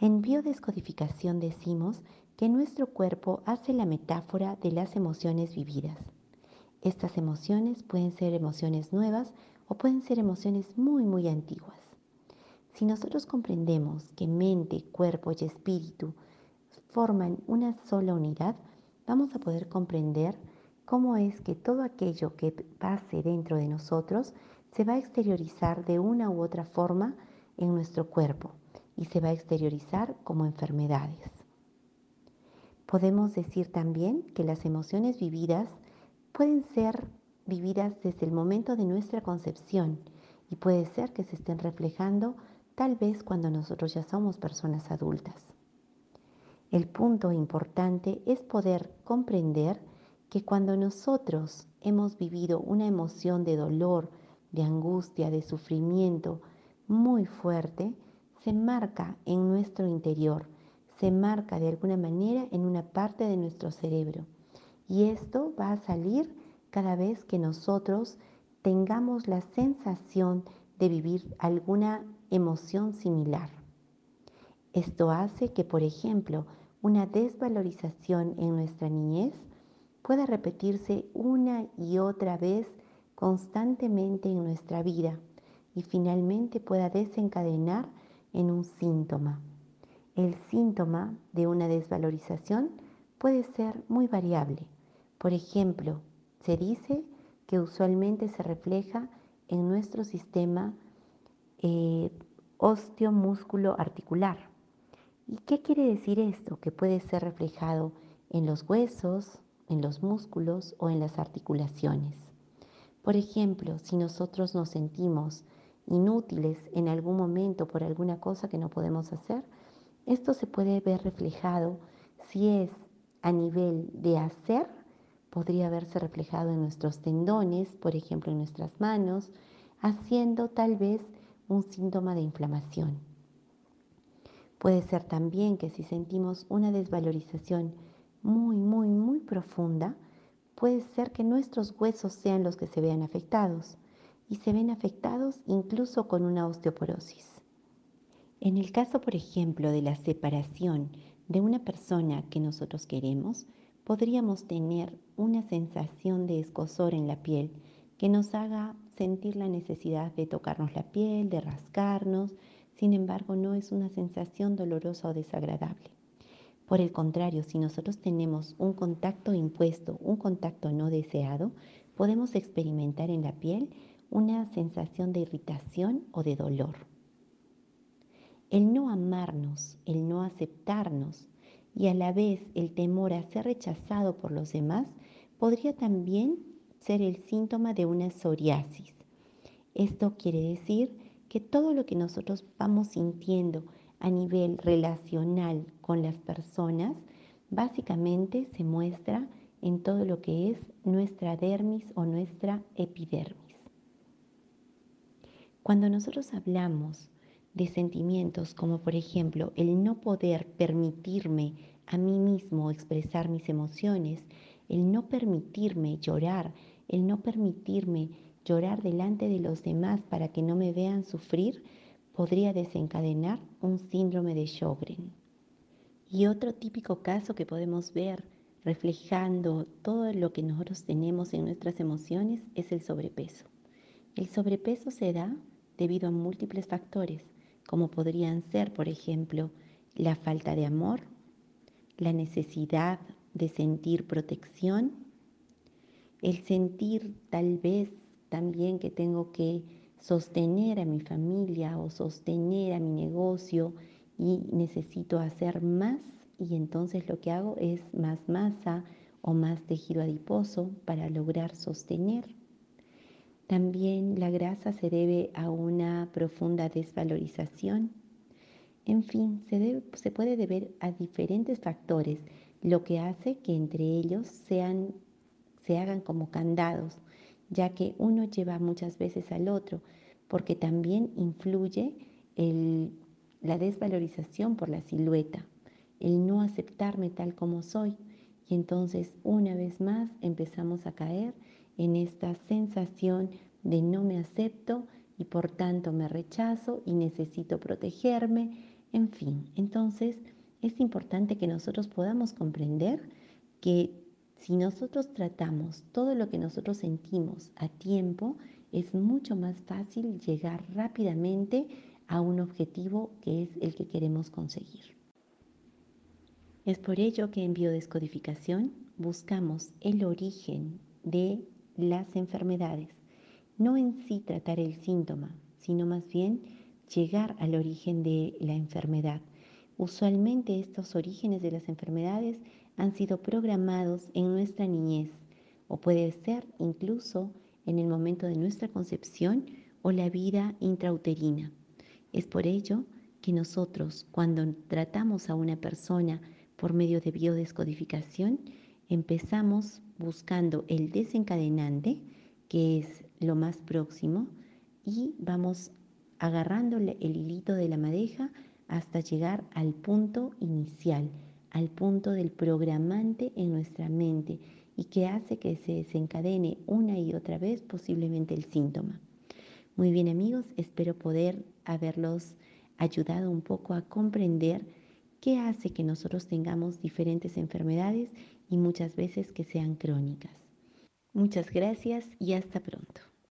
En biodescodificación decimos que nuestro cuerpo hace la metáfora de las emociones vividas. Estas emociones pueden ser emociones nuevas o pueden ser emociones muy, muy antiguas. Si nosotros comprendemos que mente, cuerpo y espíritu forman una sola unidad, vamos a poder comprender cómo es que todo aquello que pase dentro de nosotros se va a exteriorizar de una u otra forma en nuestro cuerpo y se va a exteriorizar como enfermedades. Podemos decir también que las emociones vividas pueden ser vividas desde el momento de nuestra concepción y puede ser que se estén reflejando tal vez cuando nosotros ya somos personas adultas. El punto importante es poder comprender que cuando nosotros hemos vivido una emoción de dolor, de angustia, de sufrimiento muy fuerte, se marca en nuestro interior, se marca de alguna manera en una parte de nuestro cerebro. Y esto va a salir cada vez que nosotros tengamos la sensación de vivir alguna emoción similar. Esto hace que, por ejemplo, una desvalorización en nuestra niñez pueda repetirse una y otra vez constantemente en nuestra vida y finalmente pueda desencadenar en un síntoma. El síntoma de una desvalorización puede ser muy variable. Por ejemplo, se dice que usualmente se refleja en nuestro sistema eh, osteomúsculo articular. ¿Y qué quiere decir esto? Que puede ser reflejado en los huesos, en los músculos o en las articulaciones. Por ejemplo, si nosotros nos sentimos inútiles en algún momento por alguna cosa que no podemos hacer, esto se puede ver reflejado si es a nivel de hacer, podría verse reflejado en nuestros tendones, por ejemplo en nuestras manos, haciendo tal vez un síntoma de inflamación. Puede ser también que si sentimos una desvalorización muy, muy, muy profunda, puede ser que nuestros huesos sean los que se vean afectados y se ven afectados incluso con una osteoporosis. En el caso, por ejemplo, de la separación de una persona que nosotros queremos, podríamos tener una sensación de escosor en la piel que nos haga sentir la necesidad de tocarnos la piel, de rascarnos, sin embargo, no es una sensación dolorosa o desagradable. Por el contrario, si nosotros tenemos un contacto impuesto, un contacto no deseado, podemos experimentar en la piel una sensación de irritación o de dolor. El no amarnos, el no aceptarnos y a la vez el temor a ser rechazado por los demás podría también ser el síntoma de una psoriasis. Esto quiere decir que todo lo que nosotros vamos sintiendo a nivel relacional con las personas, básicamente se muestra en todo lo que es nuestra dermis o nuestra epidermis. Cuando nosotros hablamos de sentimientos como por ejemplo el no poder permitirme a mí mismo expresar mis emociones, el no permitirme llorar, el no permitirme llorar delante de los demás para que no me vean sufrir podría desencadenar un síndrome de Sjögren. Y otro típico caso que podemos ver reflejando todo lo que nosotros tenemos en nuestras emociones es el sobrepeso. El sobrepeso se da debido a múltiples factores, como podrían ser, por ejemplo, la falta de amor, la necesidad de sentir protección, el sentir tal vez también que tengo que sostener a mi familia o sostener a mi negocio y necesito hacer más y entonces lo que hago es más masa o más tejido adiposo para lograr sostener. También la grasa se debe a una profunda desvalorización. En fin, se, puede deber a diferentes factores, lo que hace que entre ellos sean, se hagan como candados ya que uno lleva muchas veces al otro, porque también influye la desvalorización por la silueta, el no aceptarme tal como soy. Y entonces una vez más empezamos a caer en esta sensación de no me acepto y por tanto me rechazo y necesito protegerme, En fin, entonces es importante que nosotros podamos comprender que si nosotros tratamos todo lo que nosotros sentimos a tiempo, es mucho más fácil llegar rápidamente a un objetivo que es el que queremos conseguir. Es por ello que en biodescodificación buscamos el origen de las enfermedades, no en sí tratar el síntoma, sino más bien llegar al origen de la enfermedad. Usualmente estos orígenes de las enfermedades han sido programados en nuestra niñez o puede ser incluso en el momento de nuestra concepción o la vida intrauterina. Es por ello que nosotros cuando tratamos a una persona por medio de biodescodificación, empezamos buscando el desencadenante, que es lo más próximo, y vamos agarrándole el hilito de la madeja hasta llegar al punto inicial, al punto del programante en nuestra mente y que hace que se desencadene una y otra vez posiblemente el síntoma. Muy bien amigos, espero poder haberlos ayudado un poco a comprender qué hace que nosotros tengamos diferentes enfermedades y muchas veces que sean crónicas. Muchas gracias y hasta pronto.